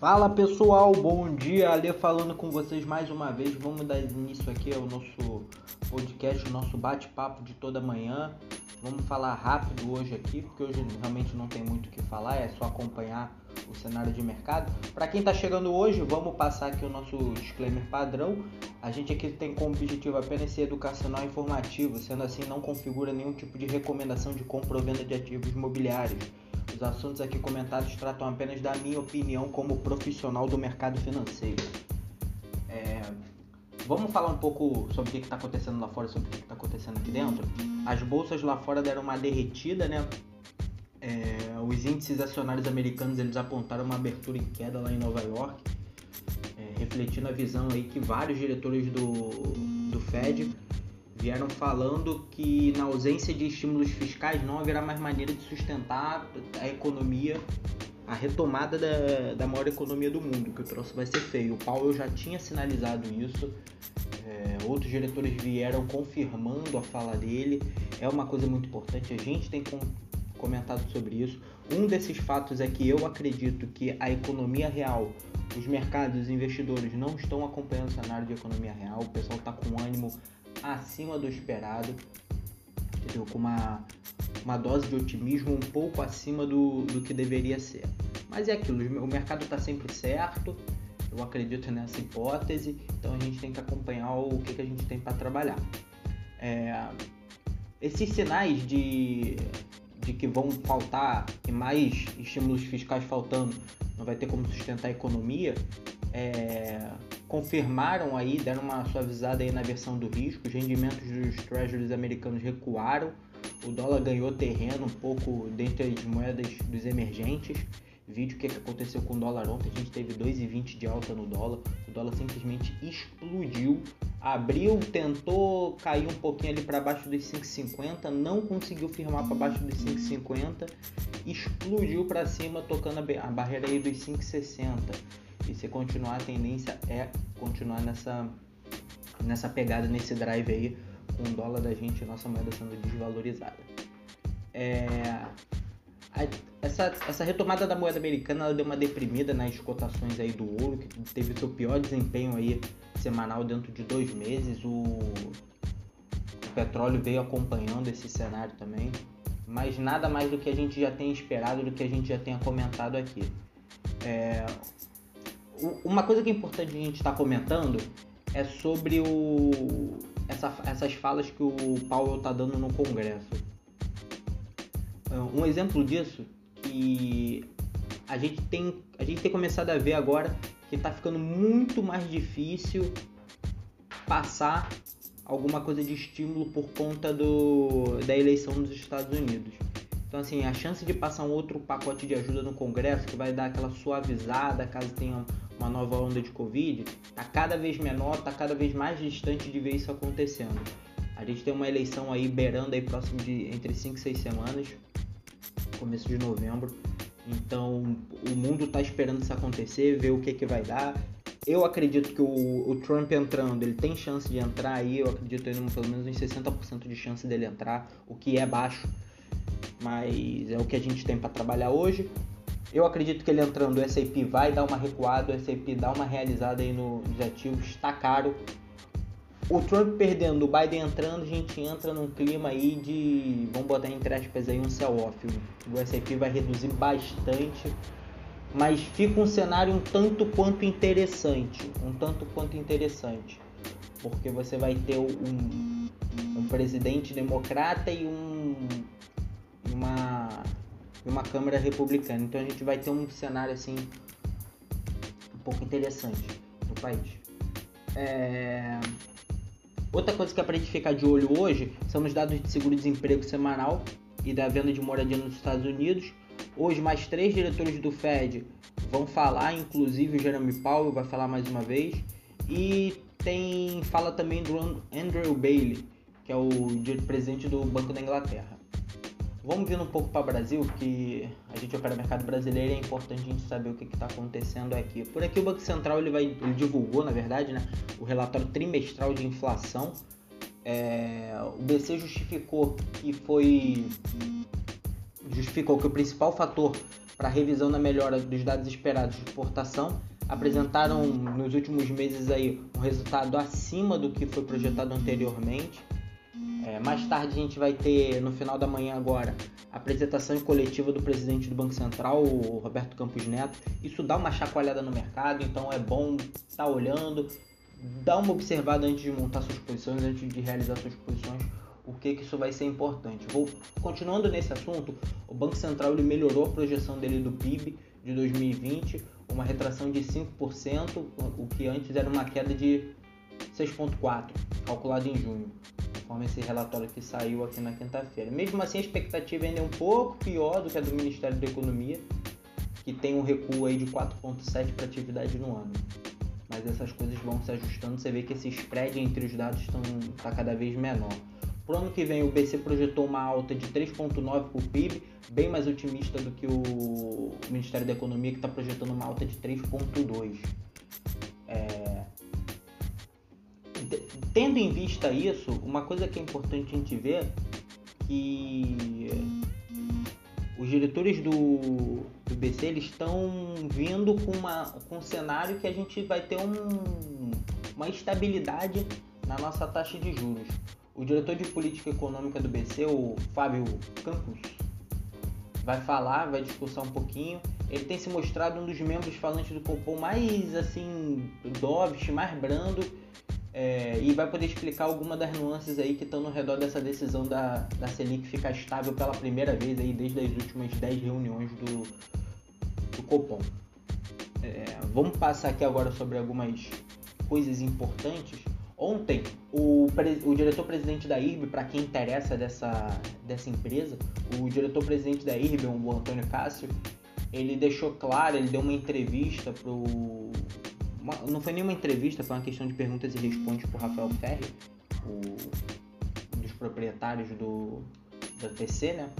Fala pessoal, bom dia, Ale falando com vocês mais uma vez. Vamos dar início aqui ao nosso podcast, o nosso bate-papo de toda manhã. Vamos falar rápido hoje aqui, porque hoje realmente não tem muito o que falar, é só acompanhar o cenário de mercado. Para quem está chegando hoje, vamos passar aqui o nosso disclaimer padrão. A gente aqui tem como objetivo apenas ser educacional e informativo, sendo assim não configura nenhum tipo de recomendação de compra ou venda de ativos imobiliários. Os assuntos aqui comentados tratam apenas da minha opinião como profissional do mercado financeiro. É, vamos falar um pouco sobre o que está acontecendo lá fora, sobre o que está acontecendo aqui dentro. As bolsas lá fora deram uma derretida, né? É, os índices acionários americanos eles apontaram uma abertura em queda lá em Nova York, é, refletindo a visão aí que vários diretores do, do Fed vieram falando que na ausência de estímulos fiscais não haverá mais maneira de sustentar a economia, a retomada da, da maior economia do mundo, que o troço vai ser feio. O Powell já tinha sinalizado isso, é, outros diretores vieram confirmando a fala dele. É uma coisa muito importante, a gente tem comentado sobre isso. Um desses fatos é que eu acredito que a economia real, os mercados, os investidores não estão acompanhando o cenário de economia real, o pessoal está com ânimo acima do esperado, entendeu? com uma, uma dose de otimismo um pouco acima do, do que deveria ser. Mas é aquilo, o mercado está sempre certo, eu acredito nessa hipótese, então a gente tem que acompanhar o que, que a gente tem para trabalhar. É, esses sinais de, de que vão faltar e mais estímulos fiscais faltando, não vai ter como sustentar a economia, é, confirmaram aí, deram uma suavizada aí na versão do risco, os rendimentos dos treasuries americanos recuaram, o dólar ganhou terreno um pouco dentre as moedas dos emergentes. Vídeo que aconteceu com o dólar ontem, a gente teve 2,20 de alta no dólar, o dólar simplesmente explodiu, abriu, tentou cair um pouquinho ali para baixo dos 5,50, não conseguiu firmar para baixo dos 5,50, explodiu para cima tocando a barreira aí dos 5,60. Se continuar, a tendência é continuar nessa, nessa pegada, nesse drive aí, com o dólar da gente, nossa moeda sendo desvalorizada. É, a, essa, essa retomada da moeda americana deu uma deprimida nas cotações aí do ouro, que teve seu pior desempenho aí semanal dentro de dois meses. O, o petróleo veio acompanhando esse cenário também, mas nada mais do que a gente já tem esperado, do que a gente já tenha comentado aqui. É, uma coisa que é importante a gente estar tá comentando é sobre o, essa, essas falas que o Powell está dando no Congresso. Um exemplo disso que a gente tem, a gente tem começado a ver agora que está ficando muito mais difícil passar alguma coisa de estímulo por conta do, da eleição dos Estados Unidos. Então, assim, a chance de passar um outro pacote de ajuda no Congresso que vai dar aquela suavizada caso tenha uma nova onda de Covid, está cada vez menor, está cada vez mais distante de ver isso acontecendo. A gente tem uma eleição aí beirando aí próximo de entre 5 e 6 semanas, começo de novembro. Então o mundo está esperando isso acontecer, ver o que, que vai dar. Eu acredito que o, o, Trump entrando, ele tem chance de entrar aí, eu acredito em pelo menos uns 60% de chance dele entrar, o que é baixo, mas é o que a gente tem para trabalhar hoje. Eu acredito que ele entrando, o SAP vai dar uma recuada, o SAP dá uma realizada aí nos ativos, está caro. O Trump perdendo, o Biden entrando, a gente entra num clima aí de, vamos botar entre aspas aí, um sell-off. O SAP vai reduzir bastante, mas fica um cenário um tanto quanto interessante, um tanto quanto interessante. Porque você vai ter um, um presidente democrata e um, uma uma Câmara Republicana. Então a gente vai ter um cenário assim um pouco interessante no país. É... Outra coisa que é para a gente ficar de olho hoje são os dados de seguro-desemprego semanal e da venda de moradia nos Estados Unidos. Hoje, mais três diretores do Fed vão falar, inclusive o Jeremy Powell vai falar mais uma vez. E tem fala também do Andrew Bailey, que é o presidente do Banco da Inglaterra. Vamos vindo um pouco para o Brasil, que a gente opera mercado brasileiro e é importante a gente saber o que está acontecendo aqui. Por aqui o Banco Central ele vai, ele divulgou, na verdade, né, o relatório trimestral de inflação. É, o BC justificou que foi justificou que o principal fator para revisão da melhora dos dados esperados de exportação apresentaram nos últimos meses aí um resultado acima do que foi projetado anteriormente. É, mais tarde a gente vai ter, no final da manhã agora, a apresentação coletiva do presidente do Banco Central, o Roberto Campos Neto. Isso dá uma chacoalhada no mercado, então é bom estar tá olhando, dar uma observada antes de montar suas posições, antes de realizar suas posições, o que, que isso vai ser importante. Vou continuando nesse assunto, o Banco Central ele melhorou a projeção dele do PIB de 2020, uma retração de 5%, o que antes era uma queda de 6,4%, calculado em junho, conforme esse relatório que saiu aqui na quinta-feira. Mesmo assim, a expectativa ainda é um pouco pior do que a do Ministério da Economia, que tem um recuo aí de 4,7% para atividade no ano. Mas essas coisas vão se ajustando, você vê que esse spread entre os dados está cada vez menor. Para o ano que vem, o BC projetou uma alta de 3,9% para o PIB, bem mais otimista do que o Ministério da Economia, que está projetando uma alta de 3,2%. Tendo em vista isso, uma coisa que é importante a gente ver que os diretores do, do BC eles estão vindo com, uma, com um cenário que a gente vai ter um, uma estabilidade na nossa taxa de juros. O diretor de política econômica do BC, o Fábio Campos, vai falar, vai discursar um pouquinho. Ele tem se mostrado um dos membros falantes do Copom mais assim, dovish, mais brando, é, e vai poder explicar alguma das nuances aí que estão no redor dessa decisão da, da Selic ficar estável pela primeira vez aí desde as últimas 10 reuniões do, do Copom. É, vamos passar aqui agora sobre algumas coisas importantes Ontem, o, o diretor-presidente da IRB, para quem interessa dessa, dessa empresa, o diretor-presidente da IRB, o Antônio Cássio, ele deixou claro, ele deu uma entrevista pro. Uma, não foi nenhuma entrevista, foi uma questão de perguntas e respostas pro Rafael Ferri, o, um dos proprietários do, da TC, né?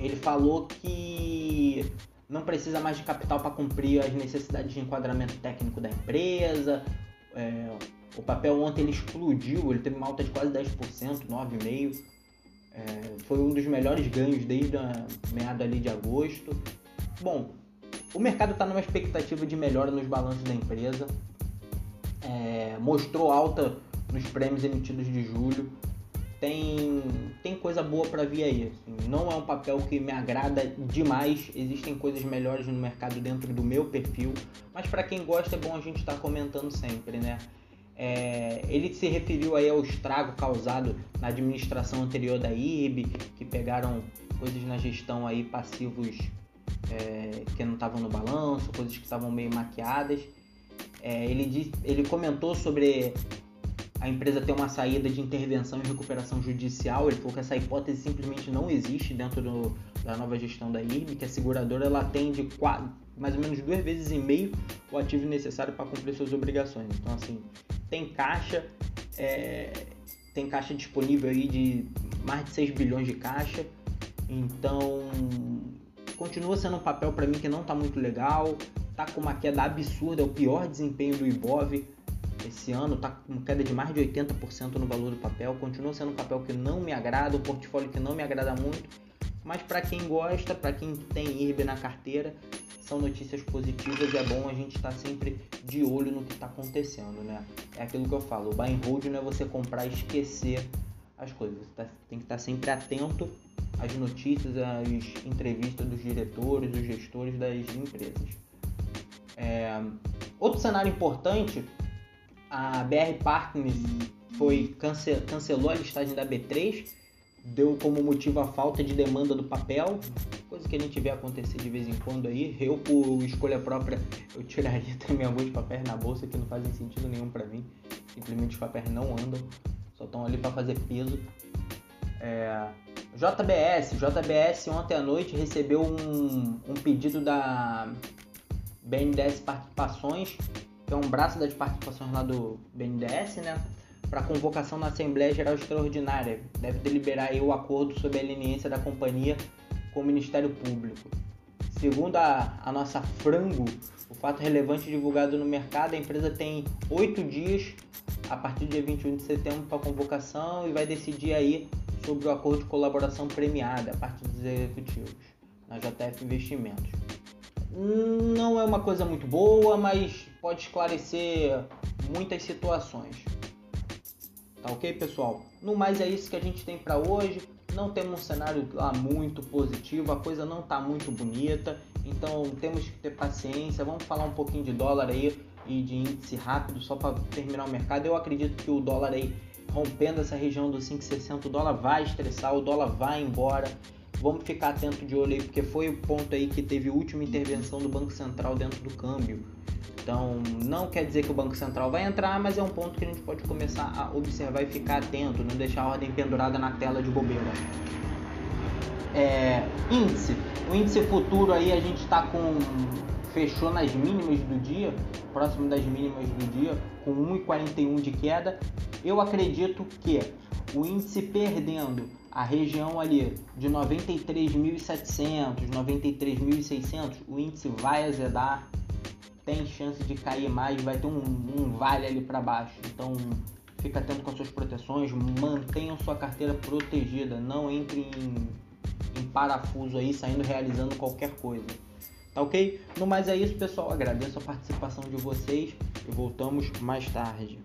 Ele falou que não precisa mais de capital para cumprir as necessidades de enquadramento técnico da empresa. É, o papel ontem ele explodiu, ele teve uma alta de quase 10%, 9,5%. É, foi um dos melhores ganhos desde a meada ali de agosto. Bom, o mercado está numa expectativa de melhora nos balanços da empresa. É, mostrou alta nos prêmios emitidos de julho. Tem, tem coisa boa para vir aí. Assim. Não é um papel que me agrada demais. Existem coisas melhores no mercado dentro do meu perfil. Mas para quem gosta é bom a gente estar tá comentando sempre, né? É, ele se referiu aí ao estrago causado na administração anterior da IRB, que pegaram coisas na gestão aí passivos é, que não estavam no balanço, coisas que estavam meio maquiadas. É, ele, diz, ele comentou sobre a empresa ter uma saída de intervenção e recuperação judicial. Ele falou que essa hipótese simplesmente não existe dentro do, da nova gestão da IRB, que a seguradora ela atende quatro, mais ou menos duas vezes e meio o ativo necessário para cumprir suas obrigações. Então, assim, tem caixa, é, tem caixa disponível aí de mais de 6 bilhões de caixa. Então, continua sendo um papel para mim que não está muito legal. Tá com uma queda absurda, é o pior desempenho do Ibov esse ano, tá com queda de mais de 80% no valor do papel. Continua sendo um papel que não me agrada, um portfólio que não me agrada muito. Mas para quem gosta, para quem tem IRB na carteira, são notícias positivas e é bom a gente estar tá sempre de olho no que está acontecendo, né? É aquilo que eu falo, o buy and hold não é você comprar e esquecer as coisas. Você tá, tem que estar tá sempre atento às notícias, às entrevistas dos diretores, dos gestores das empresas. É... Outro cenário importante, a BR Partners foi cance cancelou a listagem da B3 deu como motivo a falta de demanda do papel, coisa que a gente vê acontecer de vez em quando aí. Eu, por escolha própria, eu tiraria também alguns papéis na bolsa que não fazem sentido nenhum para mim. Simplesmente os papéis não andam, só estão ali para fazer peso. É... JBS, JBS ontem à noite recebeu um, um pedido da BNDES Participações, que é um braço das participações lá do BNDES, né? para convocação na Assembleia Geral Extraordinária. Deve deliberar aí o acordo sobre a leniência da companhia com o Ministério Público. Segundo a, a nossa Frango, o fato relevante divulgado no mercado, a empresa tem oito dias a partir do dia 21 de setembro para convocação e vai decidir aí sobre o acordo de colaboração premiada a dos executivos. na JF Investimentos. Não é uma coisa muito boa, mas pode esclarecer muitas situações. Tá ok, pessoal? No mais é isso que a gente tem para hoje. Não temos um cenário lá muito positivo, a coisa não tá muito bonita, então temos que ter paciência. Vamos falar um pouquinho de dólar aí e de índice rápido só para terminar o mercado. Eu acredito que o dólar aí rompendo essa região dos 5,60, o dólar vai estressar, o dólar vai embora. Vamos ficar atento de olho aí, porque foi o ponto aí que teve a última intervenção do Banco Central dentro do câmbio. Então, não quer dizer que o Banco Central vai entrar, mas é um ponto que a gente pode começar a observar e ficar atento, não deixar a ordem pendurada na tela de bobeira. É, índice. O índice futuro aí a gente está com fechou nas mínimas do dia, próximo das mínimas do dia, com 1,41 de queda. Eu acredito que o índice perdendo a região ali de 93.700, 93.600, o índice vai azedar, tem chance de cair mais, vai ter um, um vale ali para baixo. Então fica atento com as suas proteções, mantenham sua carteira protegida, não entre em, em parafuso aí saindo realizando qualquer coisa. Tá ok? No mais é isso, pessoal. Agradeço a participação de vocês e voltamos mais tarde.